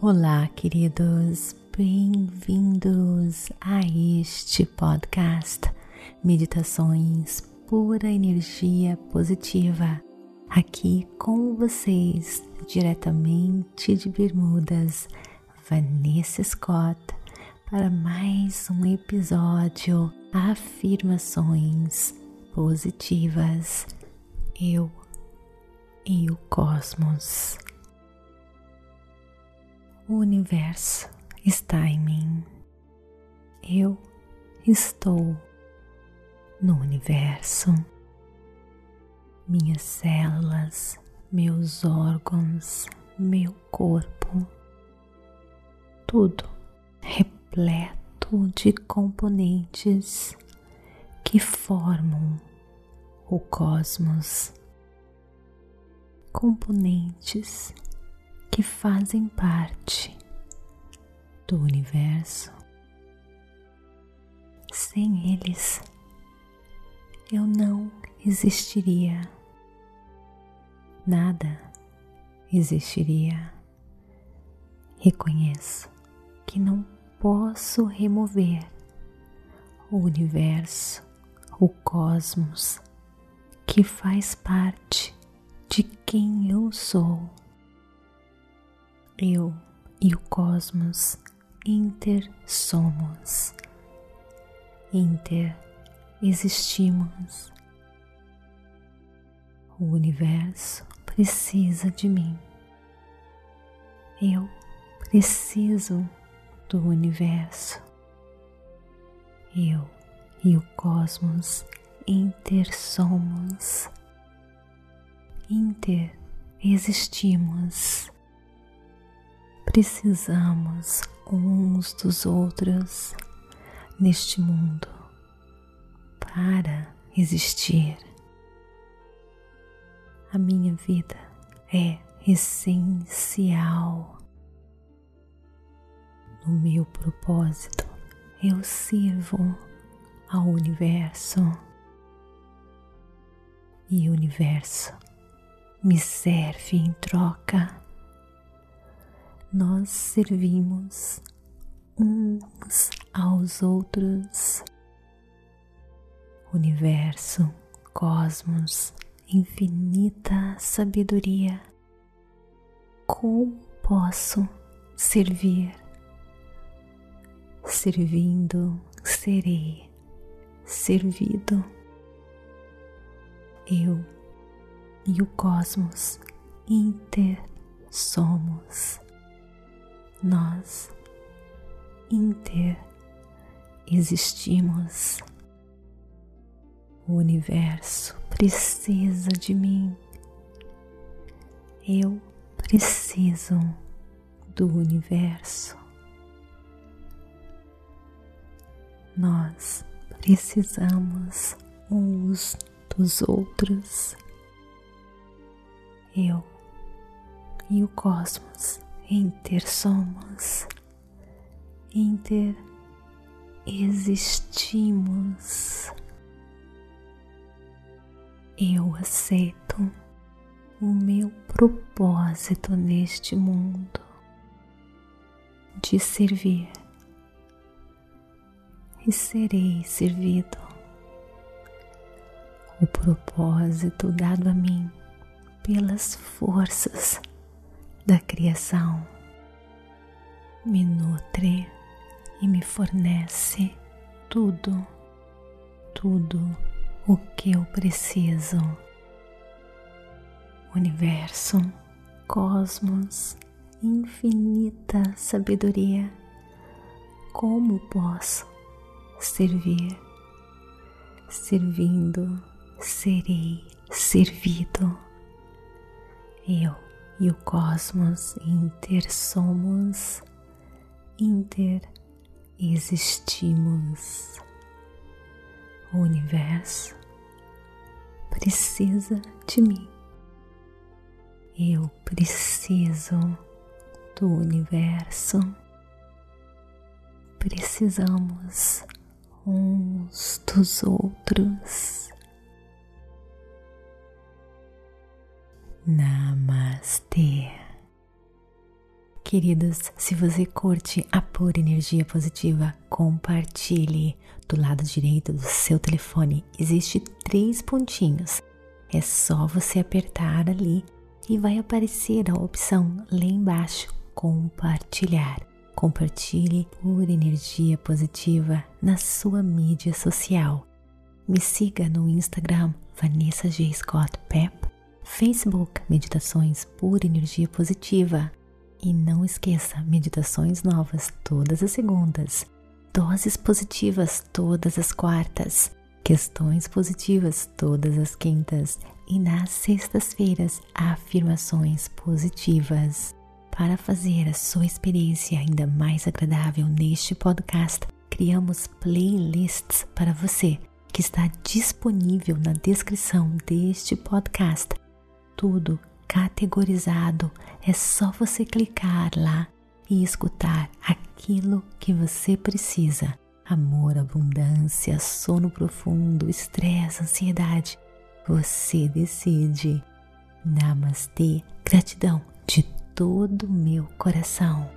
Olá, queridos, bem-vindos a este podcast Meditações Pura Energia Positiva. Aqui com vocês, diretamente de Bermudas, Vanessa Scott, para mais um episódio Afirmações Positivas. Eu e o cosmos. O universo está em mim. Eu estou no universo. Minhas células, meus órgãos, meu corpo, tudo repleto de componentes que formam o cosmos. Componentes que fazem parte do universo. Sem eles, eu não existiria. Nada existiria. Reconheço que não posso remover o universo, o cosmos, que faz parte de quem eu sou eu e o cosmos inter somos, inter existimos. O universo precisa de mim. Eu preciso do universo. Eu e o cosmos inter somos, inter existimos precisamos uns dos outros neste mundo para existir. A minha vida é essencial. No meu propósito, eu sirvo ao universo e o universo me serve em troca nós servimos uns aos outros. Universo, cosmos, infinita sabedoria. Como posso servir? Servindo, serei servido. Eu e o cosmos inter somos nós inter existimos. O universo precisa de mim. Eu preciso do universo. Nós precisamos uns dos outros. Eu e o cosmos inter somos, inter existimos. Eu aceito o meu propósito neste mundo de servir e serei servido. O propósito dado a mim pelas forças da criação me nutre e me fornece tudo, tudo o que eu preciso. Universo, cosmos, infinita sabedoria, como posso servir? Servindo, serei servido. Eu e o cosmos inter somos, inter existimos. O universo precisa de mim. Eu preciso do universo. Precisamos uns dos outros. Namastê. Queridos, se você curte a pura energia positiva, compartilhe. Do lado direito do seu telefone existe três pontinhos. É só você apertar ali e vai aparecer a opção lá embaixo compartilhar. Compartilhe pura energia positiva na sua mídia social. Me siga no Instagram Vanessa G. Scott Pep, Facebook Meditações Pura Energia Positiva e não esqueça, meditações novas todas as segundas, doses positivas todas as quartas, questões positivas todas as quintas e nas sextas-feiras, afirmações positivas. Para fazer a sua experiência ainda mais agradável neste podcast, criamos playlists para você que está disponível na descrição deste podcast. Tudo categorizado. É só você clicar lá e escutar aquilo que você precisa. Amor, abundância, sono profundo, estresse, ansiedade. Você decide. Namastê, gratidão de todo o meu coração.